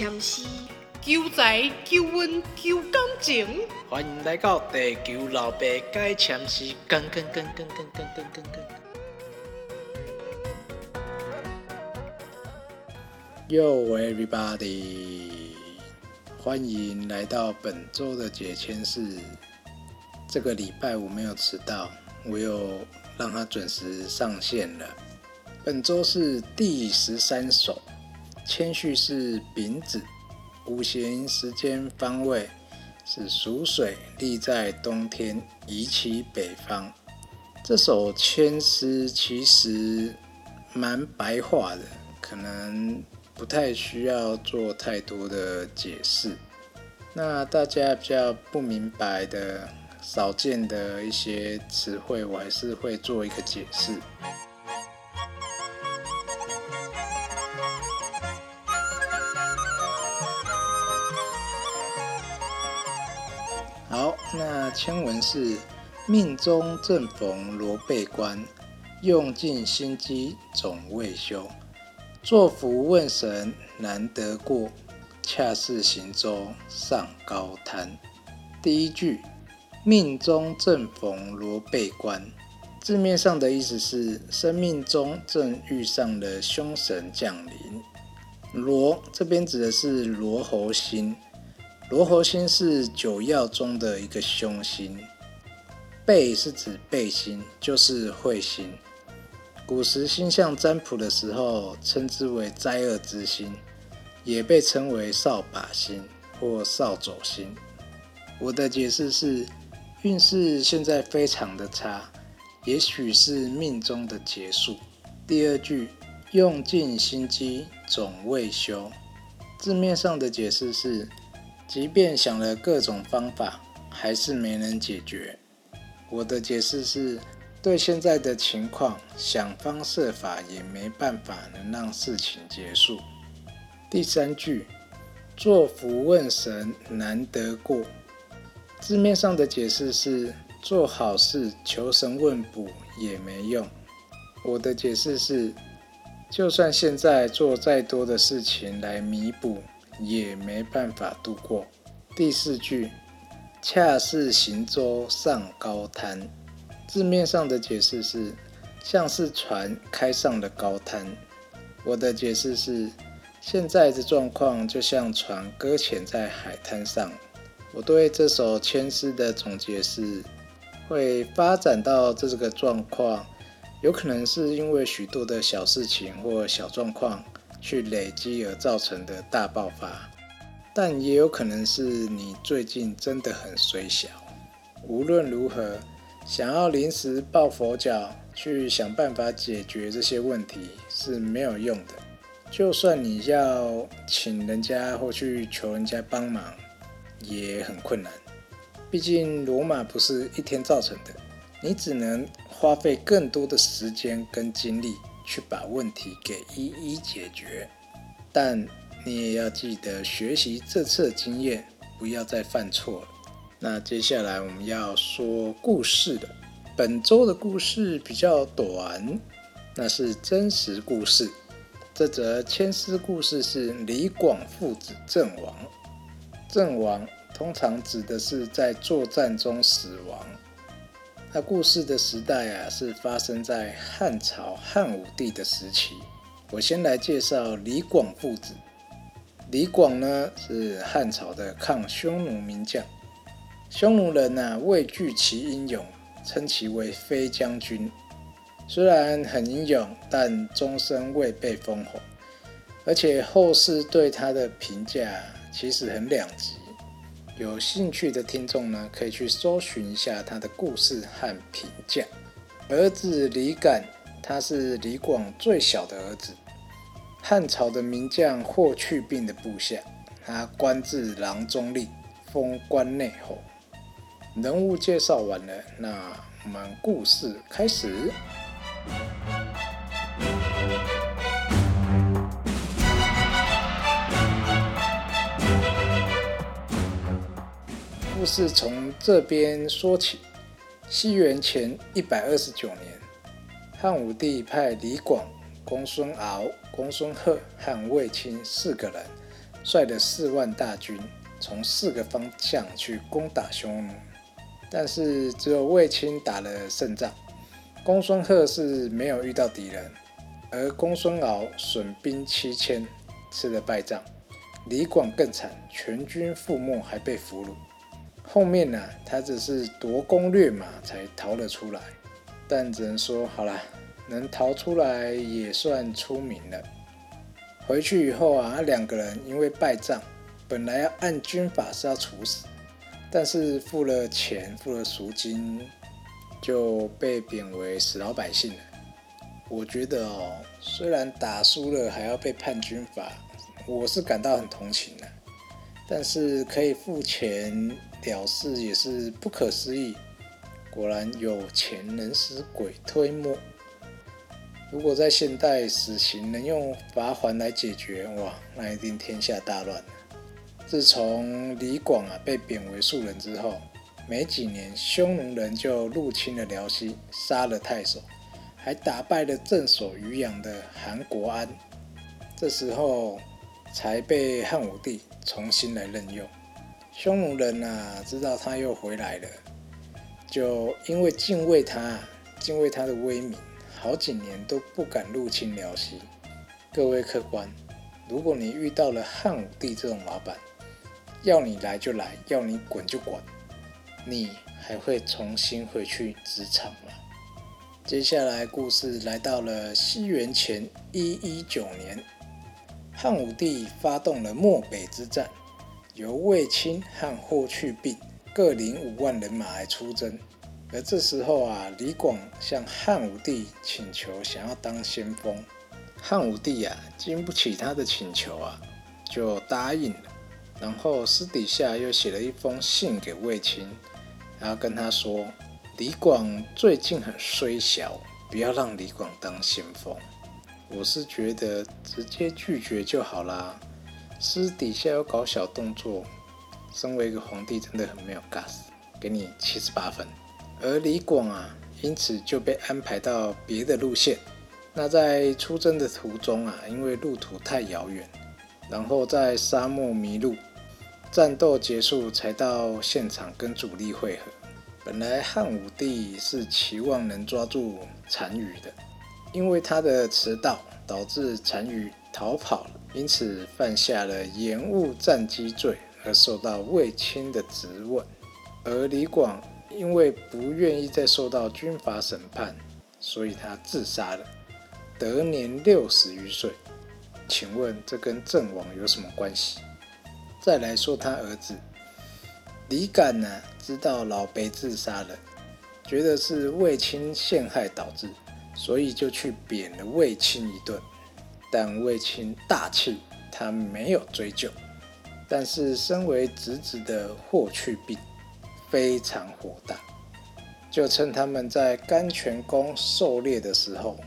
签诗，求财、求运、求感情。欢迎来到地球老爸解签诗，跟跟跟跟跟跟跟跟跟。Yo everybody，欢迎来到本周的解签室。这个礼拜我没有迟到，我又让它准时上线了。本周是第十三首，谦序是丙子，五行时间方位是属水，立在冬天，移其北方。这首千诗其实蛮白话的，可能不太需要做太多的解释。那大家比较不明白的。少见的一些词汇，我还是会做一个解释。那签文是命中正逢罗贝关，用尽心机总未休。作福问神难得过，恰似行舟上高滩。第一句。命中正逢罗贝关，字面上的意思是生命中正遇上了凶神降临。罗这边指的是罗喉星，罗喉星是九曜中的一个凶星。背是指背星，就是彗星。古时星象占卜的时候，称之为灾厄之星，也被称为扫把星或扫帚星。我的解释是。运势现在非常的差，也许是命中的结束。第二句用尽心机总未休，字面上的解释是，即便想了各种方法，还是没能解决。我的解释是，对现在的情况想方设法也没办法能让事情结束。第三句做福问神难得过。字面上的解释是做好事求神问卜也没用。我的解释是，就算现在做再多的事情来弥补，也没办法度过。第四句，恰似行舟上高滩。字面上的解释是，像是船开上了高滩。我的解释是，现在的状况就像船搁浅在海滩上。我对这首千诗的总结是：会发展到这个状况，有可能是因为许多的小事情或小状况去累积而造成的大爆发，但也有可能是你最近真的很衰小。无论如何，想要临时抱佛脚去想办法解决这些问题是没有用的。就算你要请人家或去求人家帮忙。也很困难，毕竟罗马不是一天造成的，你只能花费更多的时间跟精力去把问题给一一解决。但你也要记得学习这次的经验，不要再犯错了。那接下来我们要说故事了。本周的故事比较短，那是真实故事。这则千丝故事是李广父子阵亡。阵亡通常指的是在作战中死亡。那故事的时代啊，是发生在汉朝汉武帝的时期。我先来介绍李广父子。李广呢，是汉朝的抗匈奴名将。匈奴人呢，畏惧其英勇，称其为飞将军。虽然很英勇，但终身未被封侯，而且后世对他的评价。其实很两极，有兴趣的听众呢，可以去搜寻一下他的故事和评价。儿子李敢，他是李广最小的儿子，汉朝的名将霍去病的部下，他官至郎中令，封关内侯。人物介绍完了，那我们故事开始。故事从这边说起。西元前一百二十九年，汉武帝派李广、公孙敖、公孙贺和卫青四个人率了四万大军，从四个方向去攻打匈奴，但是只有卫青打了胜仗，公孙贺是没有遇到敌人，而公孙敖损兵七千，吃了败仗。李广更惨，全军覆没，还被俘虏。后面呢，他只是夺攻略马才逃了出来，但只能说好了，能逃出来也算出名了。回去以后啊，两个人因为败仗，本来要按军法是要处死，但是付了钱，付了赎金，就被贬为死老百姓了。我觉得哦，虽然打输了还要被判军法。我是感到很同情的，但是可以付钱了事也是不可思议。果然有钱能使鬼推磨。如果在现代死刑能用罚款来解决，哇，那一定天下大乱自从李广啊被贬为庶人之后，没几年匈奴人就入侵了辽西，杀了太守，还打败了镇守渔阳的韩国安。这时候。才被汉武帝重新来任用。匈奴人啊，知道他又回来了，就因为敬畏他，敬畏他的威名，好几年都不敢入侵辽西。各位客官，如果你遇到了汉武帝这种老板，要你来就来，要你滚就滚，你还会重新回去职场吗？接下来故事来到了西元前一一九年。汉武帝发动了漠北之战，由卫青和霍去病各领五万人马来出征。而这时候啊，李广向汉武帝请求想要当先锋，汉武帝啊经不起他的请求啊，就答应了。然后私底下又写了一封信给卫青，然后跟他说，李广最近很衰小，不要让李广当先锋。我是觉得直接拒绝就好啦，私底下要搞小动作，身为一个皇帝真的很没有 gas，给你七十八分。而李广啊，因此就被安排到别的路线。那在出征的途中啊，因为路途太遥远，然后在沙漠迷路，战斗结束才到现场跟主力会合。本来汉武帝是期望能抓住单于的。因为他的迟到导致单于逃跑了，因此犯下了延误战机罪，而受到卫青的质问。而李广因为不愿意再受到军法审判，所以他自杀了，得年六十余岁。请问这跟阵亡有什么关系？再来说他儿子李敢呢，知道老辈自杀了，觉得是卫青陷害导致。所以就去贬了卫青一顿，但卫青大气，他没有追究。但是身为侄子的霍去病非常火大，就趁他们在甘泉宫狩猎的时候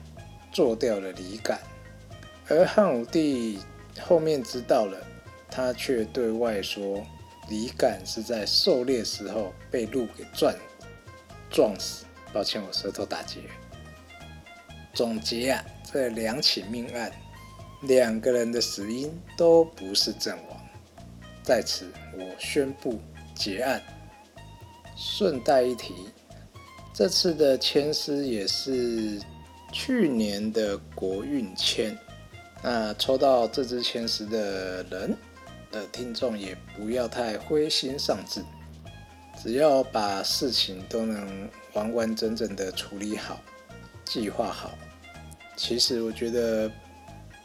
做掉了李敢。而汉武帝后面知道了，他却对外说李敢是在狩猎时候被鹿给撞撞死。抱歉，我舌头打结。总结啊，这两起命案，两个人的死因都不是阵亡。在此，我宣布结案。顺带一提，这次的签诗也是去年的国运签。那抽到这支签诗的人的听众也不要太灰心丧志，只要把事情都能完完整整的处理好。计划好，其实我觉得，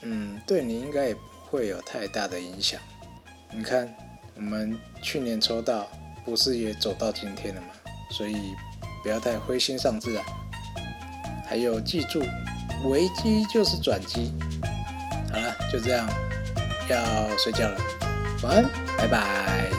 嗯，对你应该也不会有太大的影响。你看，我们去年抽到，不是也走到今天了吗？所以不要太灰心丧志啊。还有，记住，危机就是转机。好了，就这样，要睡觉了，晚安，拜拜。